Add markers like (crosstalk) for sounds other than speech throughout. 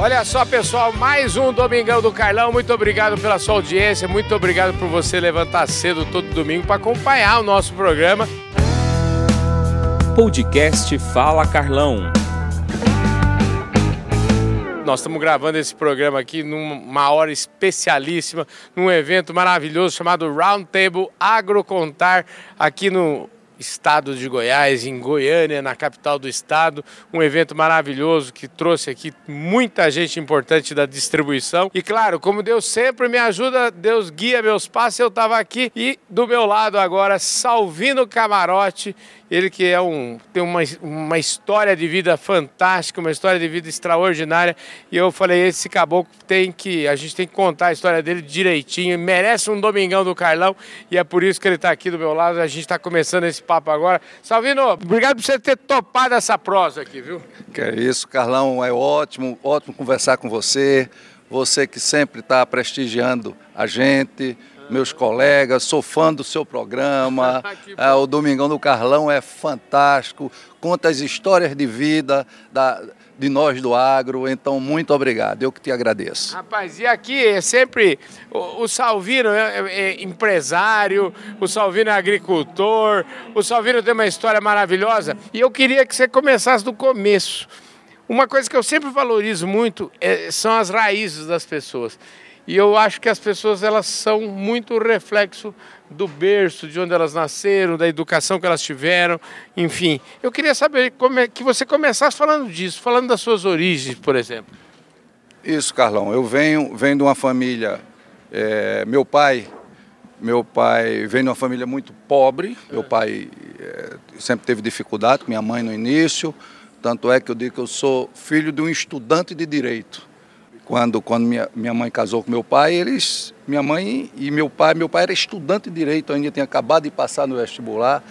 Olha só, pessoal, mais um Domingão do Carlão. Muito obrigado pela sua audiência, muito obrigado por você levantar cedo todo domingo para acompanhar o nosso programa. Podcast Fala Carlão. Nós estamos gravando esse programa aqui numa hora especialíssima, num evento maravilhoso chamado Roundtable Agrocontar, aqui no estado de Goiás, em Goiânia, na capital do estado. Um evento maravilhoso que trouxe aqui muita gente importante da distribuição. E claro, como Deus sempre me ajuda, Deus guia meus passos, eu estava aqui e do meu lado agora, Salvino Camarote ele que é um, tem uma, uma história de vida fantástica, uma história de vida extraordinária. E eu falei, esse caboclo tem que. A gente tem que contar a história dele direitinho. Merece um domingão do Carlão. E é por isso que ele está aqui do meu lado. A gente está começando esse papo agora. Salvino, obrigado por você ter topado essa prosa aqui, viu? Que é isso, Carlão. É ótimo, ótimo conversar com você. Você que sempre está prestigiando a gente meus colegas, sou fã do seu programa. (laughs) é, o Domingão do Carlão é fantástico, conta as histórias de vida da, de nós do agro. Então, muito obrigado, eu que te agradeço. Rapaz, e aqui é sempre o, o Salvino é, é, é empresário, o Salvino é agricultor, o Salvino tem uma história maravilhosa. E eu queria que você começasse do começo. Uma coisa que eu sempre valorizo muito é, são as raízes das pessoas. E eu acho que as pessoas elas são muito reflexo do berço, de onde elas nasceram, da educação que elas tiveram, enfim. Eu queria saber como é que você começasse falando disso, falando das suas origens, por exemplo. Isso, Carlão. Eu venho, venho de uma família. É, meu pai, meu pai vem de uma família muito pobre. Meu pai é, sempre teve dificuldade com minha mãe no início. Tanto é que eu digo que eu sou filho de um estudante de direito. Quando, quando minha, minha mãe casou com meu pai, eles, minha mãe e meu pai, meu pai era estudante de direito, ainda tinha acabado de passar no vestibular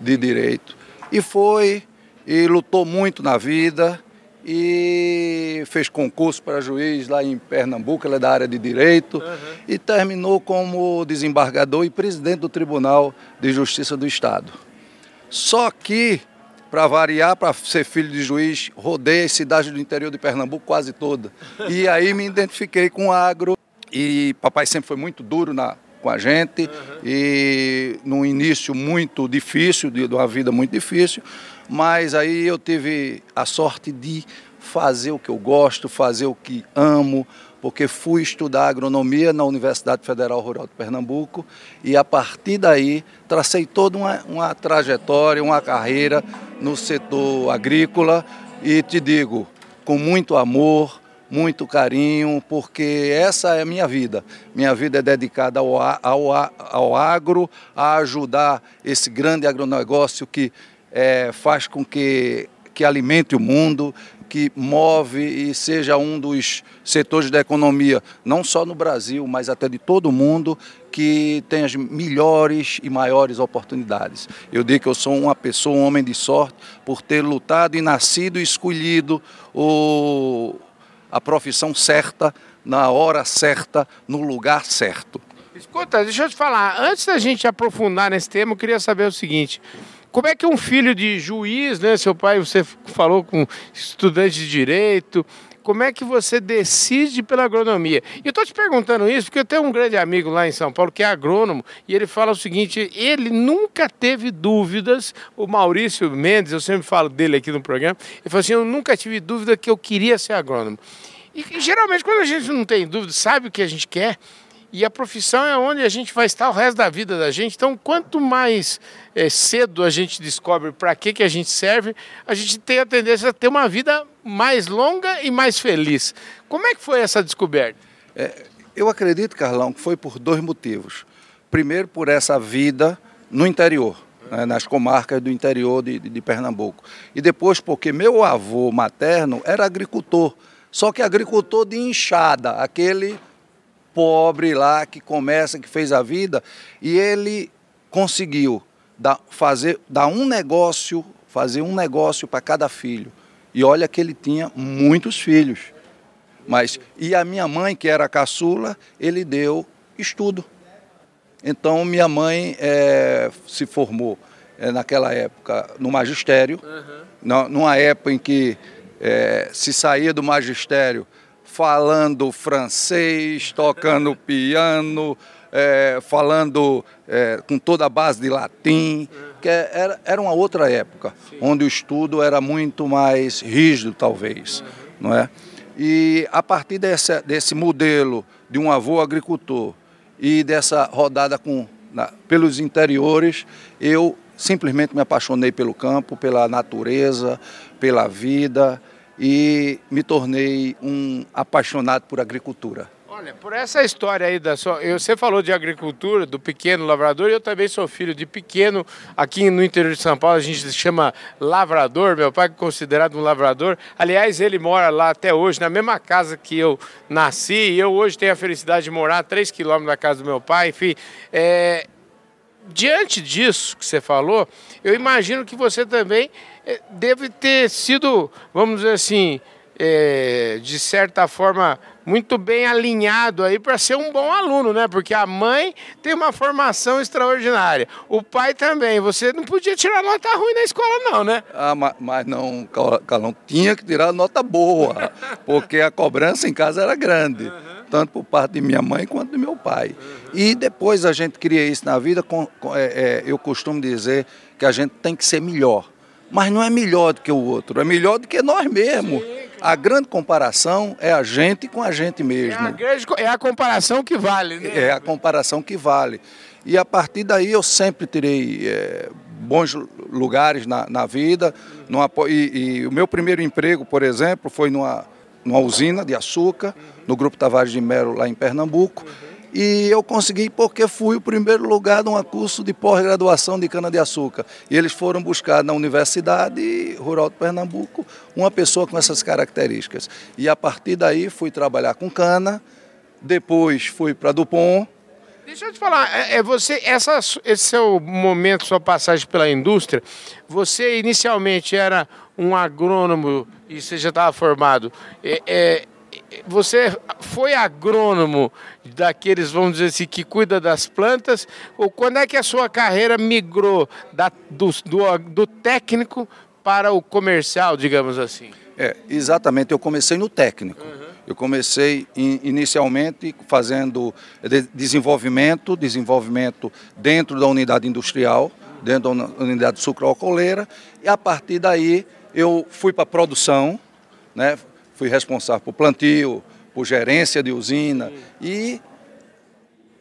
de direito. E foi, e lutou muito na vida, e fez concurso para juiz lá em Pernambuco, ele é da área de direito, uhum. e terminou como desembargador e presidente do Tribunal de Justiça do Estado. Só que para variar, para ser filho de juiz, rodei as cidades do interior de Pernambuco quase toda. E aí me identifiquei com agro. E papai sempre foi muito duro na, com a gente. Uhum. E no início muito difícil, de, de uma vida muito difícil. Mas aí eu tive a sorte de fazer o que eu gosto, fazer o que amo, porque fui estudar agronomia na Universidade Federal Rural de Pernambuco e a partir daí tracei toda uma, uma trajetória, uma carreira no setor agrícola e te digo, com muito amor, muito carinho, porque essa é a minha vida. Minha vida é dedicada ao, ao, ao agro, a ajudar esse grande agronegócio que é, faz com que, que alimente o mundo, que move e seja um dos setores da economia, não só no Brasil, mas até de todo o mundo, que tem as melhores e maiores oportunidades. Eu digo que eu sou uma pessoa, um homem de sorte, por ter lutado e nascido e escolhido o, a profissão certa, na hora certa, no lugar certo. Escuta, deixa eu te falar, antes da gente aprofundar nesse tema, eu queria saber o seguinte. Como é que um filho de juiz, né? Seu pai, você falou com estudante de direito. Como é que você decide pela agronomia? E eu estou te perguntando isso porque eu tenho um grande amigo lá em São Paulo que é agrônomo e ele fala o seguinte: ele nunca teve dúvidas. O Maurício Mendes, eu sempre falo dele aqui no programa, ele falou assim: eu nunca tive dúvida que eu queria ser agrônomo. E geralmente, quando a gente não tem dúvida, sabe o que a gente quer, e a profissão é onde a gente vai estar o resto da vida da gente. Então, quanto mais é, cedo a gente descobre para que, que a gente serve, a gente tem a tendência a ter uma vida mais longa e mais feliz. Como é que foi essa descoberta? É, eu acredito, Carlão, que foi por dois motivos. Primeiro, por essa vida no interior. Né, nas comarcas do interior de, de, de Pernambuco. E depois, porque meu avô materno era agricultor, só que agricultor de enxada, aquele pobre lá que começa, que fez a vida, e ele conseguiu dar, fazer, dar um negócio, fazer um negócio para cada filho. E olha que ele tinha muitos filhos. Mas, e a minha mãe, que era caçula, ele deu estudo. Então, minha mãe é, se formou é, naquela época no magistério, uhum. numa época em que é, se saía do magistério falando francês, tocando piano, é, falando é, com toda a base de latim, que era, era uma outra época, Sim. onde o estudo era muito mais rígido, talvez, uhum. não é? E a partir desse modelo de um avô agricultor e dessa rodada com, na, pelos interiores, eu simplesmente me apaixonei pelo campo, pela natureza, pela vida e me tornei um apaixonado por agricultura. Olha, por essa história aí da sua. Você falou de agricultura, do pequeno lavrador, eu também sou filho de pequeno. Aqui no interior de São Paulo a gente chama lavrador, meu pai é considerado um lavrador. Aliás, ele mora lá até hoje, na mesma casa que eu nasci, e eu hoje tenho a felicidade de morar a 3 quilômetros da casa do meu pai. Enfim, é... diante disso que você falou, eu imagino que você também é, deve ter sido, vamos dizer assim, é, de certa forma, muito bem alinhado aí para ser um bom aluno, né? Porque a mãe tem uma formação extraordinária, o pai também. Você não podia tirar nota ruim na escola, não, né? Ah, mas, mas não, Calão, tinha que tirar nota boa, porque a cobrança em casa era grande. Uhum. Tanto por parte de minha mãe quanto do meu pai. Uhum. E depois a gente cria isso na vida. Com, com, é, é, eu costumo dizer que a gente tem que ser melhor mas não é melhor do que o outro, é melhor do que nós mesmos. Sim. A grande comparação é a gente com a gente mesmo. É a, grande, é a comparação que vale, né? É a comparação que vale. E a partir daí eu sempre tirei é, bons lugares na, na vida. Numa, e, e, o meu primeiro emprego, por exemplo, foi numa, numa usina de açúcar, no Grupo Tavares de Melo, lá em Pernambuco. E eu consegui porque fui o primeiro lugar de um curso de pós-graduação de cana-de-açúcar. E eles foram buscar na Universidade Rural de Pernambuco uma pessoa com essas características. E a partir daí fui trabalhar com cana, depois fui para Dupont. Deixa eu te falar, é, é você, essa, esse seu momento, sua passagem pela indústria, você inicialmente era um agrônomo e você já estava formado. É, é, você foi agrônomo daqueles, vamos dizer assim, que cuida das plantas? Ou quando é que a sua carreira migrou da, do, do, do técnico para o comercial, digamos assim? É, exatamente, eu comecei no técnico. Uhum. Eu comecei in, inicialmente fazendo desenvolvimento, desenvolvimento dentro da unidade industrial, dentro da unidade sucroalcooleira, e a partir daí eu fui para a produção, né? Fui responsável por plantio, por gerência de usina e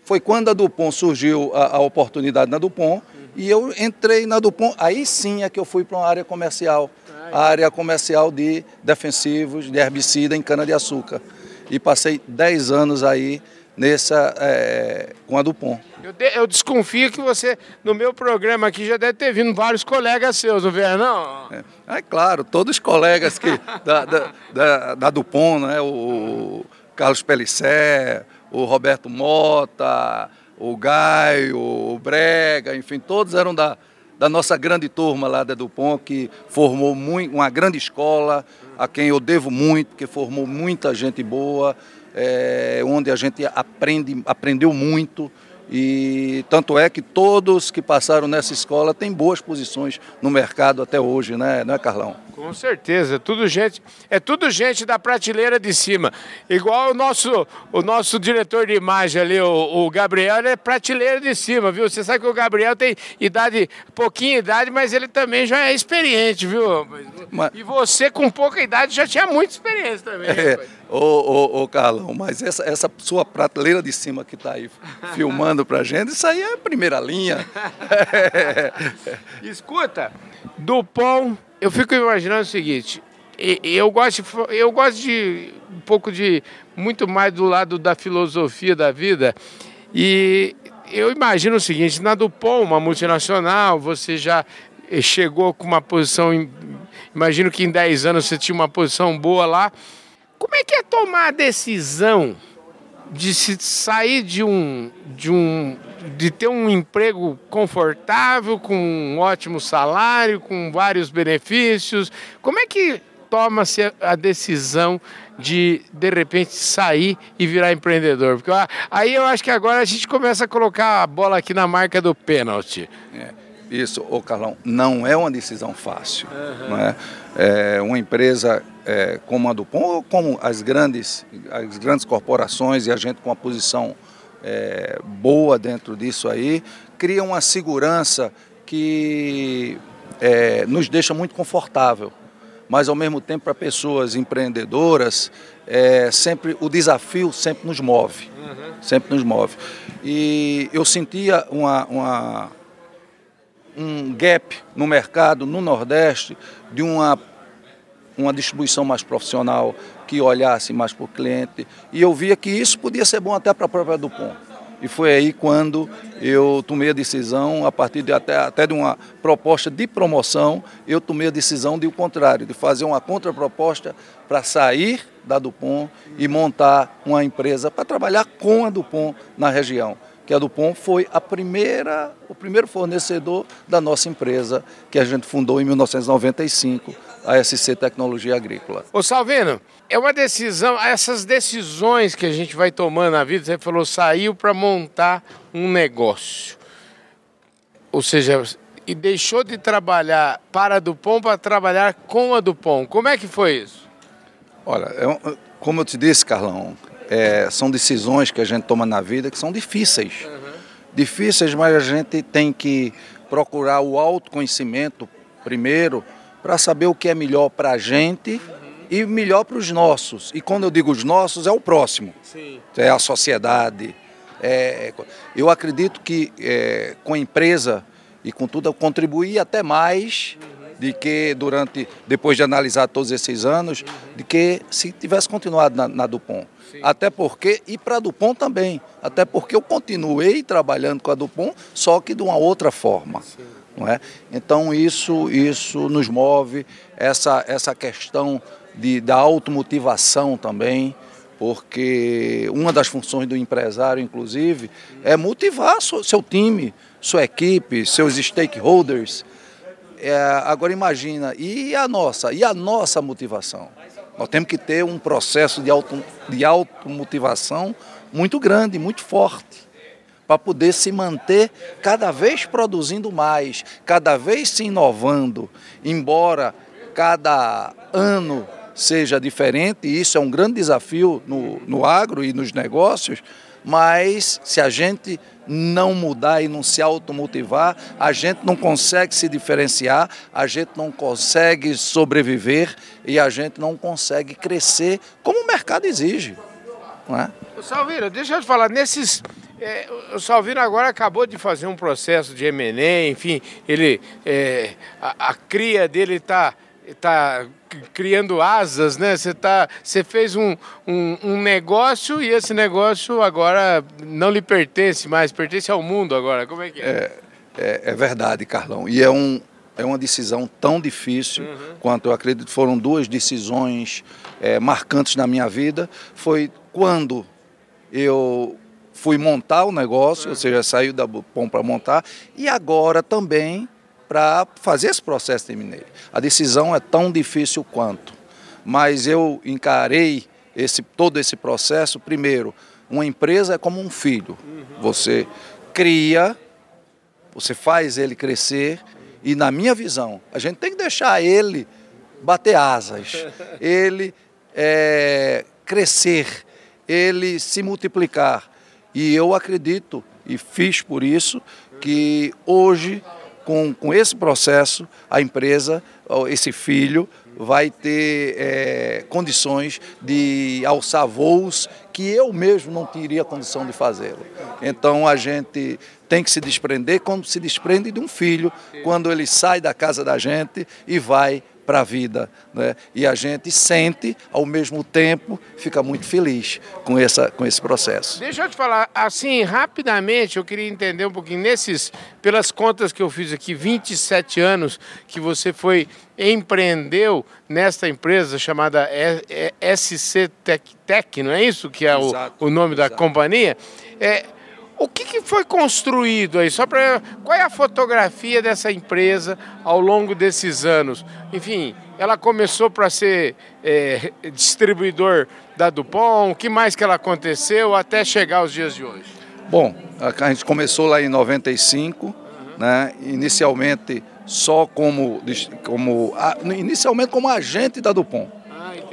foi quando a Dupont surgiu a, a oportunidade na Dupont e eu entrei na Dupont, aí sim é que eu fui para uma área comercial, a área comercial de defensivos, de herbicida em cana-de-açúcar. E passei 10 anos aí nessa é, com a Dupont. Eu, de, eu, desconfio que você, no meu programa aqui, já deve ter vindo vários colegas seus, não vê, não? É, é claro, todos os colegas que, (laughs) da, da, da, da Dupont, né? o Carlos Pelissé, o Roberto Mota, o Gaio, o Brega, enfim, todos eram da, da nossa grande turma lá da Dupont, que formou muito, uma grande escola, a quem eu devo muito, porque formou muita gente boa, é, onde a gente aprende, aprendeu muito. E tanto é que todos que passaram nessa escola têm boas posições no mercado até hoje, né, não é, Carlão? Com certeza, tudo gente, é tudo gente da prateleira de cima. Igual o nosso, o nosso diretor de imagem ali, o, o Gabriel, ele é prateleira de cima, viu? Você sabe que o Gabriel tem idade, pouquinha idade, mas ele também já é experiente, viu? Mas... E você com pouca idade já tinha muita experiência também. É, ô, ô, ô, Carlão, mas essa, essa sua prateleira de cima que está aí filmando pra gente, isso aí é a primeira linha. (laughs) (laughs) Escuta, Dupont eu fico imaginando o seguinte, eu gosto, eu gosto de um pouco de muito mais do lado da filosofia da vida e eu imagino o seguinte, na Dupont, uma multinacional, você já chegou com uma posição, imagino que em 10 anos você tinha uma posição boa lá. Como é que é tomar a decisão de se sair de um, de um de ter um emprego confortável, com um ótimo salário, com vários benefícios. Como é que toma-se a decisão de de repente sair e virar empreendedor? Porque aí eu acho que agora a gente começa a colocar a bola aqui na marca do pênalti. É. Isso, ô Carlão, não é uma decisão fácil. Uhum. Não é? é uma empresa é, como a Dupont, ou como as grandes, as grandes corporações e a gente com uma posição é, boa dentro disso aí, cria uma segurança que é, nos deixa muito confortável. Mas ao mesmo tempo para pessoas empreendedoras, é, sempre o desafio sempre nos move, uhum. sempre nos move. E eu sentia uma, uma um gap no mercado no Nordeste de uma, uma distribuição mais profissional, que olhasse mais para o cliente. E eu via que isso podia ser bom até para a própria Dupont. E foi aí quando eu tomei a decisão, a partir de até, até de uma proposta de promoção, eu tomei a decisão de o contrário, de fazer uma contraproposta para sair da Dupont e montar uma empresa para trabalhar com a Dupont na região que a Dupont foi a primeira, o primeiro fornecedor da nossa empresa, que a gente fundou em 1995, a SC Tecnologia Agrícola. Ô Salvino, é uma decisão, essas decisões que a gente vai tomando na vida, você falou, saiu para montar um negócio. Ou seja, e deixou de trabalhar para a Dupont para trabalhar com a Dupont. Como é que foi isso? Olha, é como eu te disse, Carlão, é, são decisões que a gente toma na vida que são difíceis. Uhum. Difíceis, mas a gente tem que procurar o autoconhecimento primeiro para saber o que é melhor para a gente uhum. e melhor para os nossos. E quando eu digo os nossos, é o próximo. Sim. É a sociedade. É, eu acredito que é, com a empresa e com tudo eu contribuí até mais uhum. De que durante, depois de analisar todos esses anos, de que se tivesse continuado na, na Dupont. Até porque, e para a Dupont também, até porque eu continuei trabalhando com a Dupont, só que de uma outra forma. Não é? Então isso, isso nos move, essa, essa questão de, da automotivação também, porque uma das funções do empresário, inclusive, é motivar seu time, sua equipe, seus stakeholders. É, agora imagina, e a nossa? E a nossa motivação? Nós temos que ter um processo de, auto, de automotivação muito grande, muito forte, para poder se manter cada vez produzindo mais, cada vez se inovando, embora cada ano seja diferente, e isso é um grande desafio no, no agro e nos negócios, mas se a gente não mudar e não se automotivar, a gente não consegue se diferenciar, a gente não consegue sobreviver e a gente não consegue crescer como o mercado exige. Não é? Salvino, deixa eu te falar, nesses. É, o Salvino agora acabou de fazer um processo de MNE, enfim, ele, é, a, a cria dele está tá criando asas, né? Você, tá, você fez um, um, um, negócio e esse negócio agora não lhe pertence mais, pertence ao mundo agora. Como é que é? É, é, é verdade, Carlão. E é, um, é uma decisão tão difícil uhum. quanto eu acredito foram duas decisões é, marcantes na minha vida. Foi quando eu fui montar o negócio, uhum. ou seja, saiu da Bom para montar, e agora também para fazer esse processo de mineiro. A decisão é tão difícil quanto, mas eu encarei esse, todo esse processo, primeiro, uma empresa é como um filho. Você cria, você faz ele crescer, e na minha visão, a gente tem que deixar ele bater asas, (laughs) ele é, crescer, ele se multiplicar. E eu acredito, e fiz por isso, que hoje com, com esse processo, a empresa, esse filho, vai ter é, condições de alçar voos que eu mesmo não teria condição de fazê-lo. Então a gente tem que se desprender como se desprende de um filho, quando ele sai da casa da gente e vai para a vida. Né? E a gente sente, ao mesmo tempo, fica muito feliz com, essa, com esse processo. Deixa eu te falar, assim, rapidamente, eu queria entender um pouquinho, nesses, pelas contas que eu fiz aqui, 27 anos que você foi, empreendeu nesta empresa chamada SC Tech, Tech não é isso que é o, o nome exato. da companhia? É, o que, que, foi construído aí? Só para qual é a fotografia dessa empresa ao longo desses anos? Enfim, ela começou para ser é, distribuidor da Dupont. O que mais que ela aconteceu até chegar aos dias de hoje? Bom, a gente começou lá em 95. Uhum. né? inicialmente só como, como inicialmente como agente da Dupont.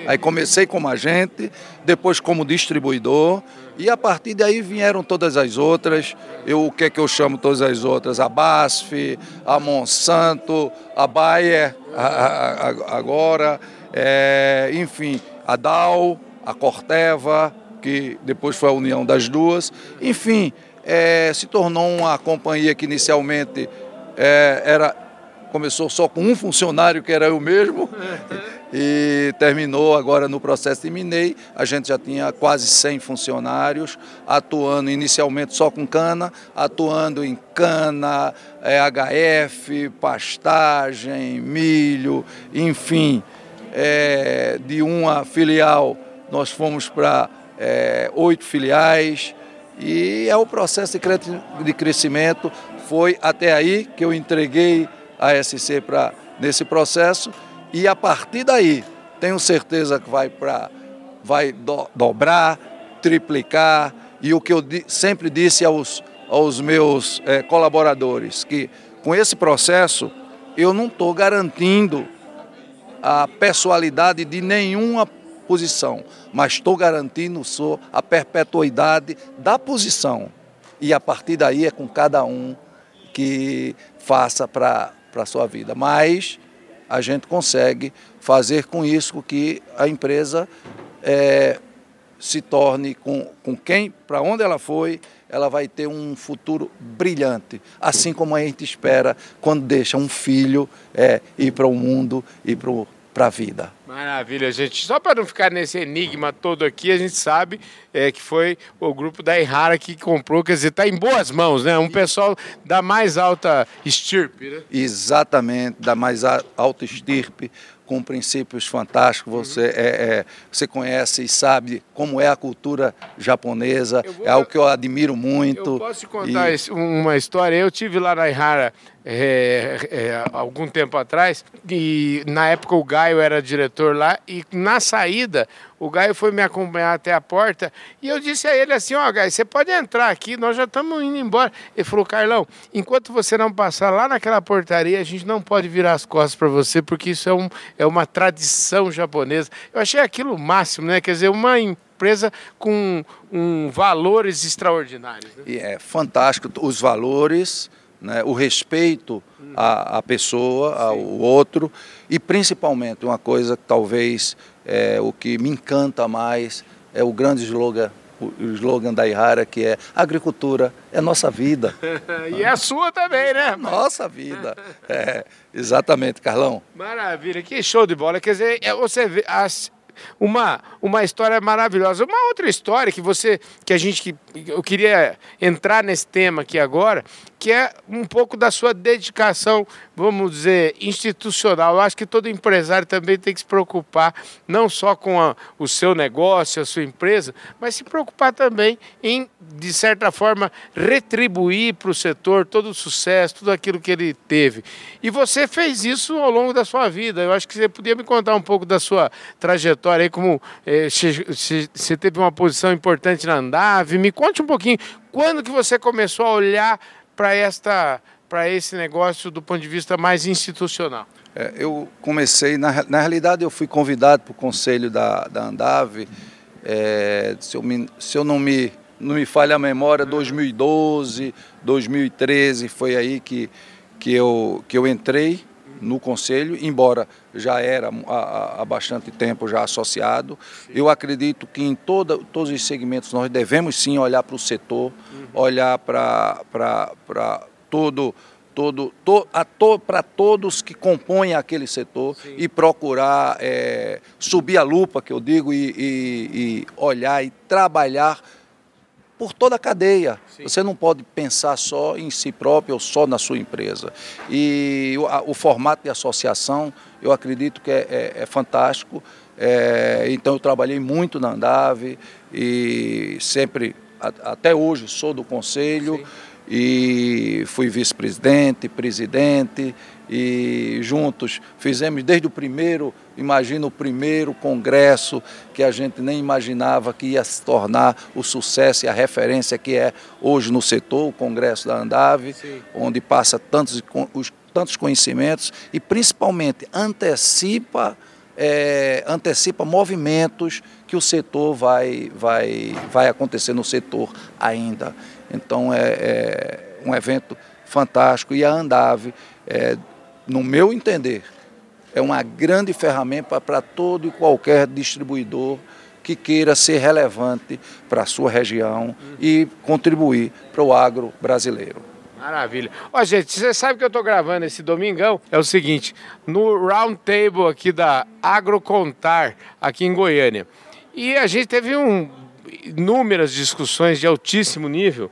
Aí comecei como agente, depois como distribuidor e a partir daí vieram todas as outras. Eu, o que é que eu chamo todas as outras? A BASF, a Monsanto, a Bayer a, a, a, agora, é, enfim, a Dow, a Corteva, que depois foi a união das duas. Enfim, é, se tornou uma companhia que inicialmente é, era começou só com um funcionário, que era eu mesmo, e terminou agora no processo de Minei. A gente já tinha quase 100 funcionários, atuando inicialmente só com cana, atuando em cana, é, HF, pastagem, milho, enfim. É, de uma filial, nós fomos para é, oito filiais, e é o processo de crescimento. Foi até aí que eu entreguei a SC para nesse processo e a partir daí tenho certeza que vai para vai do, dobrar, triplicar e o que eu di, sempre disse aos, aos meus é, colaboradores que com esse processo eu não estou garantindo a pessoalidade de nenhuma posição, mas estou garantindo só a perpetuidade da posição. E a partir daí é com cada um que faça para a sua vida. Mas a gente consegue fazer com isso que a empresa é, se torne com, com quem, para onde ela foi, ela vai ter um futuro brilhante, assim como a gente espera quando deixa um filho é, ir para o mundo, ir para o para a vida. Maravilha, gente. Só para não ficar nesse enigma todo aqui, a gente sabe é, que foi o grupo da Errara que comprou, quer dizer, está em boas mãos, né? Um pessoal da mais alta estirpe, né? Exatamente, da mais alta estirpe, com princípios fantásticos. Você, uhum. é, é, você conhece e sabe como é a cultura japonesa, vou... é algo que eu admiro muito. Eu posso te contar e... uma história? Eu tive lá na Ihara é, é, algum tempo atrás, e na época o Gaio era diretor lá, e na saída o Gaio foi me acompanhar até a porta e eu disse a ele assim: Ó, oh, Gaio, você pode entrar aqui, nós já estamos indo embora. Ele falou: Carlão, enquanto você não passar lá naquela portaria, a gente não pode virar as costas para você, porque isso é, um, é uma tradição japonesa. Eu achei aquilo o máximo, né? Quer dizer, uma empresa com um, valores extraordinários. Né? E é fantástico os valores né, o respeito à, à pessoa, ao outro, e principalmente uma coisa que talvez é, o que me encanta mais é o grande slogan o slogan da Ihara, que é agricultura é nossa vida. (laughs) e é a sua também, né? Nossa vida. É, exatamente, Carlão. Maravilha, que show de bola. Quer dizer, é, você vê, as, uma, uma história maravilhosa. Uma outra história que você, que a gente, que eu queria entrar nesse tema aqui agora, que é um pouco da sua dedicação, vamos dizer, institucional. Eu acho que todo empresário também tem que se preocupar não só com a, o seu negócio, a sua empresa, mas se preocupar também em, de certa forma, retribuir para o setor todo o sucesso, tudo aquilo que ele teve. E você fez isso ao longo da sua vida. Eu acho que você podia me contar um pouco da sua trajetória aí, como eh, você teve uma posição importante na Andave. Me conte um pouquinho quando que você começou a olhar para esta para esse negócio do ponto de vista mais institucional? É, eu comecei, na, na realidade eu fui convidado para o conselho da, da Andave, é, se, eu me, se eu não me, não me falha a memória, 2012, 2013, foi aí que, que, eu, que eu entrei no conselho, embora já era há, há bastante tempo já associado. Sim. Eu acredito que em toda, todos os segmentos nós devemos sim olhar para o setor, uhum. olhar para todo todo, to, to, para todos que compõem aquele setor Sim. e procurar é, subir a lupa, que eu digo, e, e, e olhar e trabalhar por toda a cadeia. Sim. Você não pode pensar só em si próprio ou só na sua empresa. E o, a, o formato de associação, eu acredito que é, é, é fantástico. É, então eu trabalhei muito na Andave e sempre, a, até hoje, sou do conselho. Sim. E fui vice-presidente, presidente e juntos fizemos desde o primeiro, imagina o primeiro congresso que a gente nem imaginava que ia se tornar o sucesso e a referência que é hoje no setor, o congresso da Andave, Sim. onde passa tantos, os, tantos conhecimentos e principalmente antecipa é, antecipa movimentos que o setor vai, vai, vai acontecer no setor ainda. Então é, é um evento fantástico e a Andave, é, no meu entender, é uma grande ferramenta para todo e qualquer distribuidor que queira ser relevante para a sua região e contribuir para o agro brasileiro. Maravilha. Ó, gente, você sabe que eu estou gravando esse domingão? É o seguinte, no round table aqui da Agrocontar, aqui em Goiânia. E a gente teve um, inúmeras discussões de altíssimo nível.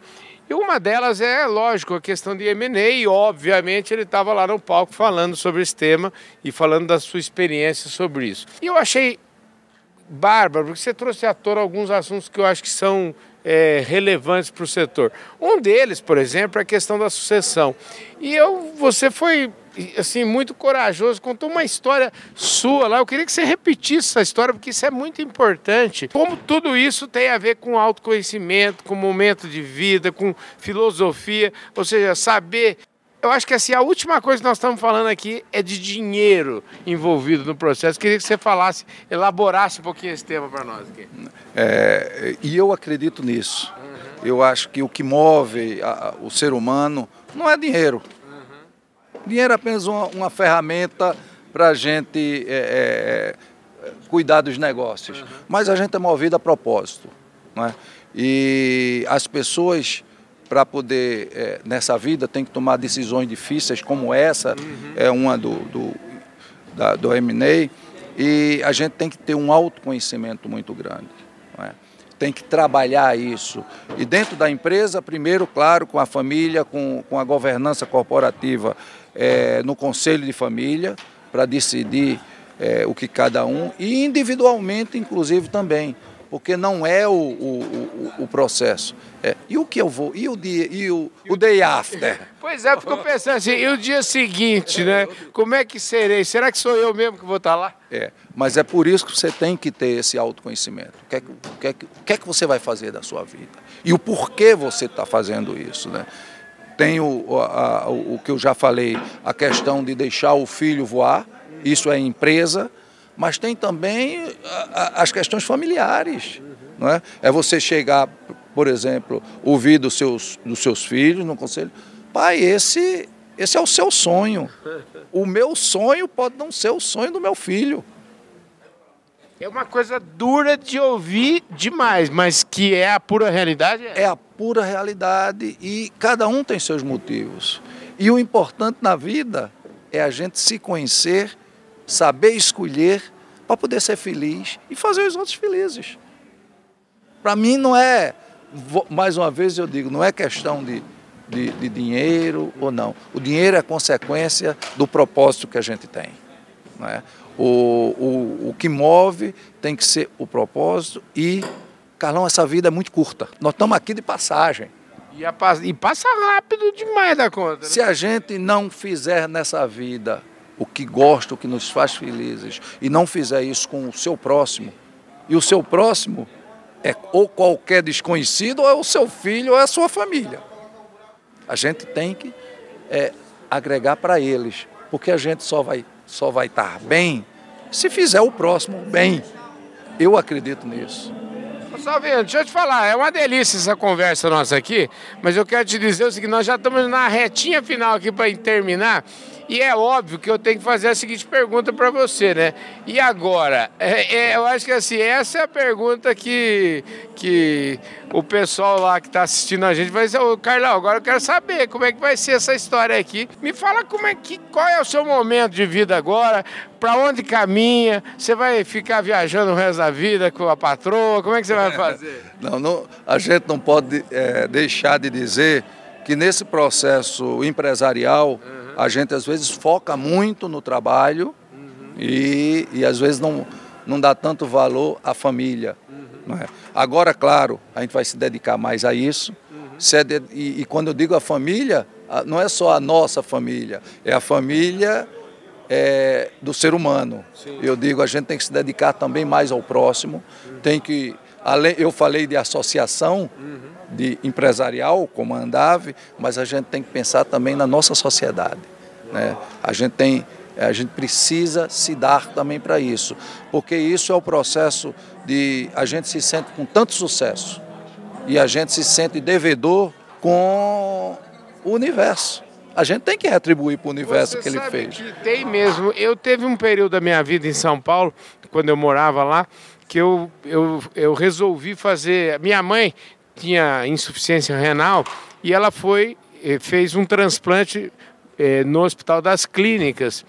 E uma delas é, lógico, a questão de M&A e, obviamente, ele estava lá no palco falando sobre esse tema e falando da sua experiência sobre isso. E eu achei bárbaro, porque você trouxe à tona alguns assuntos que eu acho que são é, relevantes para o setor. Um deles, por exemplo, é a questão da sucessão. E eu, você foi assim muito corajoso, contou uma história sua lá. Eu queria que você repetisse essa história porque isso é muito importante. Como tudo isso tem a ver com autoconhecimento, com momento de vida, com filosofia, ou seja, saber eu acho que assim, a última coisa que nós estamos falando aqui é de dinheiro envolvido no processo. Queria que você falasse, elaborasse um pouquinho esse tema para nós aqui. É, e eu acredito nisso. Uhum. Eu acho que o que move a, o ser humano não é dinheiro. Uhum. Dinheiro é apenas uma, uma ferramenta para a gente é, é, cuidar dos negócios. Uhum. Mas a gente é movido a propósito. Não é? E as pessoas para poder, é, nessa vida, tem que tomar decisões difíceis, como essa, uhum. é uma do, do, da, do MNE, e a gente tem que ter um autoconhecimento muito grande. É? Tem que trabalhar isso. E dentro da empresa, primeiro, claro, com a família, com, com a governança corporativa, é, no conselho de família, para decidir é, o que cada um, e individualmente, inclusive, também porque não é o, o, o, o processo. É. E o que eu vou? E o dia? E o, o day after? Pois é, porque eu pensando assim, e o dia seguinte, né? Como é que serei? Será que sou eu mesmo que vou estar lá? É, mas é por isso que você tem que ter esse autoconhecimento. O que é que, o que, é que, que, é que você vai fazer da sua vida? E o porquê você está fazendo isso, né? Tem o, a, o que eu já falei, a questão de deixar o filho voar, isso é empresa, mas tem também as questões familiares. Não é? é você chegar, por exemplo, ouvir dos seus, dos seus filhos no conselho, pai, esse, esse é o seu sonho. O meu sonho pode não ser o sonho do meu filho. É uma coisa dura de ouvir demais, mas que é a pura realidade? É, é a pura realidade e cada um tem seus motivos. E o importante na vida é a gente se conhecer saber escolher para poder ser feliz e fazer os outros felizes. Para mim não é, mais uma vez eu digo, não é questão de, de, de, dinheiro ou não. O dinheiro é consequência do propósito que a gente tem. Não é? o, o, o que move tem que ser o propósito e, Carlão, essa vida é muito curta. Nós estamos aqui de passagem. E, a, e passa rápido demais da conta. Né? Se a gente não fizer nessa vida o que gosta, o que nos faz felizes, e não fizer isso com o seu próximo, e o seu próximo é ou qualquer desconhecido, ou é o seu filho, ou é a sua família. A gente tem que é, agregar para eles, porque a gente só vai só vai estar bem se fizer o próximo bem. Eu acredito nisso. Salveiro, deixa eu te falar, é uma delícia essa conversa nossa aqui, mas eu quero te dizer o seguinte, nós já estamos na retinha final aqui para terminar. E é óbvio que eu tenho que fazer a seguinte pergunta para você, né? E agora? É, é, eu acho que assim, essa é a pergunta que, que o pessoal lá que está assistindo a gente vai dizer, ô Carlão, agora eu quero saber como é que vai ser essa história aqui. Me fala como é que, qual é o seu momento de vida agora, para onde caminha, você vai ficar viajando o resto da vida com a patroa, como é que você vai (laughs) fazer? não, não, a gente não pode é, deixar de dizer que nesse processo empresarial, uhum a gente às vezes foca muito no trabalho uhum. e, e às vezes não, não dá tanto valor à família. Uhum. É? Agora, claro, a gente vai se dedicar mais a isso, uhum. É de, e, e quando eu digo a família, não é só a nossa família, é a família é, do ser humano. Sim. Eu digo, a gente tem que se dedicar também mais ao próximo, uhum. tem que, além, eu falei de associação, uhum. De empresarial, como a Andave, mas a gente tem que pensar também na nossa sociedade. Né? A gente tem a gente precisa se dar também para isso, porque isso é o processo de a gente se sente com tanto sucesso e a gente se sente devedor com o universo. A gente tem que retribuir para o universo Você que ele fez. Que tem mesmo. Eu teve um período da minha vida em São Paulo, quando eu morava lá, que eu, eu, eu resolvi fazer. Minha mãe tinha insuficiência renal e ela foi eh, fez um transplante eh, no Hospital das Clínicas.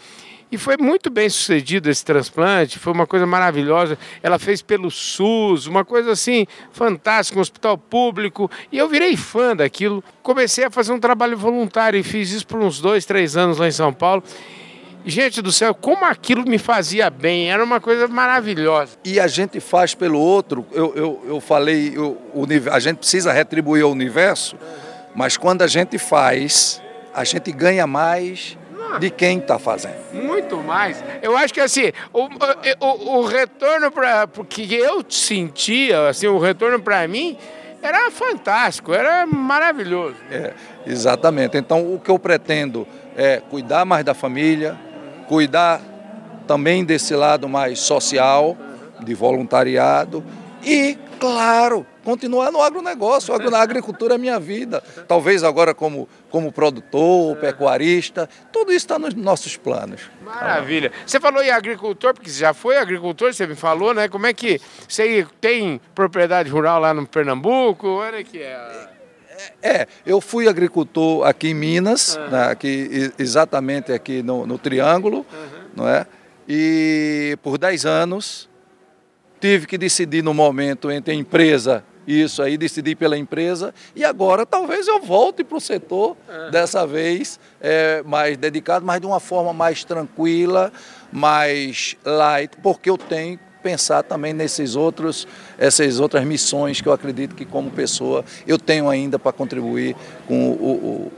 E foi muito bem sucedido esse transplante, foi uma coisa maravilhosa. Ela fez pelo SUS, uma coisa assim fantástica, um hospital público. E eu virei fã daquilo. Comecei a fazer um trabalho voluntário e fiz isso por uns dois, três anos lá em São Paulo. Gente do céu, como aquilo me fazia bem, era uma coisa maravilhosa. E a gente faz pelo outro, eu, eu, eu falei, eu, a gente precisa retribuir ao universo, mas quando a gente faz, a gente ganha mais de quem está fazendo. Muito mais. Eu acho que assim, o, o, o retorno para que eu sentia, assim, o retorno para mim era fantástico, era maravilhoso. É, exatamente. Então o que eu pretendo é cuidar mais da família, cuidar também desse lado mais social, de voluntariado e, claro, continuar no agronegócio. A agricultura é minha vida. Talvez agora como, como produtor, pecuarista, tudo isso está nos nossos planos. Maravilha. Você falou em agricultor, porque você já foi agricultor, você me falou, né? Como é que você tem propriedade rural lá no Pernambuco? Olha que é. É, eu fui agricultor aqui em Minas, uhum. né, aqui, exatamente aqui no, no Triângulo, uhum. não é? E por 10 anos tive que decidir no momento entre a empresa isso aí, decidi pela empresa e agora talvez eu volte para o setor, dessa vez é, mais dedicado, mas de uma forma mais tranquila, mais light, porque eu tenho pensar também nesses outros, essas outras missões que eu acredito que como pessoa eu tenho ainda para contribuir com, o, o,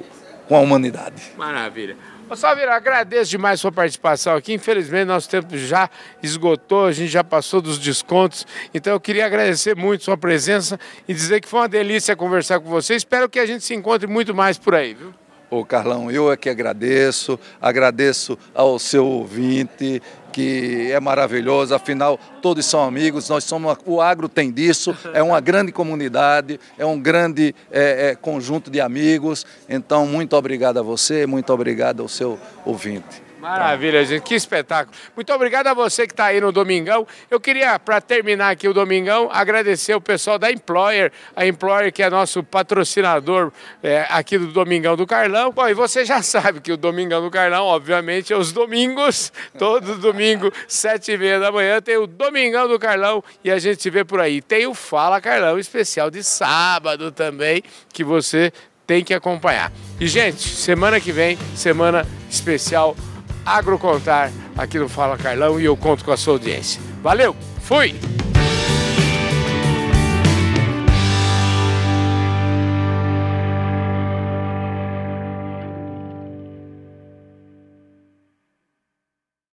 com a humanidade. Maravilha. Ô Salveira, agradeço demais a sua participação aqui. Infelizmente, nosso tempo já esgotou, a gente já passou dos descontos. Então, eu queria agradecer muito sua presença e dizer que foi uma delícia conversar com você. Espero que a gente se encontre muito mais por aí, viu? Ô Carlão, eu é que agradeço, agradeço ao seu ouvinte, que é maravilhoso, afinal, todos são amigos, nós somos, o agro tem disso, é uma grande comunidade, é um grande é, é, conjunto de amigos, então muito obrigado a você, muito obrigado ao seu ouvinte. Maravilha, gente, que espetáculo. Muito obrigado a você que está aí no Domingão. Eu queria, para terminar aqui o Domingão, agradecer o pessoal da Employer, a Employer que é nosso patrocinador é, aqui do Domingão do Carlão. Bom, e você já (laughs) sabe que o Domingão do Carlão, obviamente, é os domingos, todo domingo, (laughs) sete e meia da manhã, tem o Domingão do Carlão e a gente se vê por aí. Tem o Fala Carlão especial de sábado também, que você tem que acompanhar. E, gente, semana que vem, semana especial Agrocontar aqui no Fala Carlão e eu conto com a sua audiência. Valeu, fui!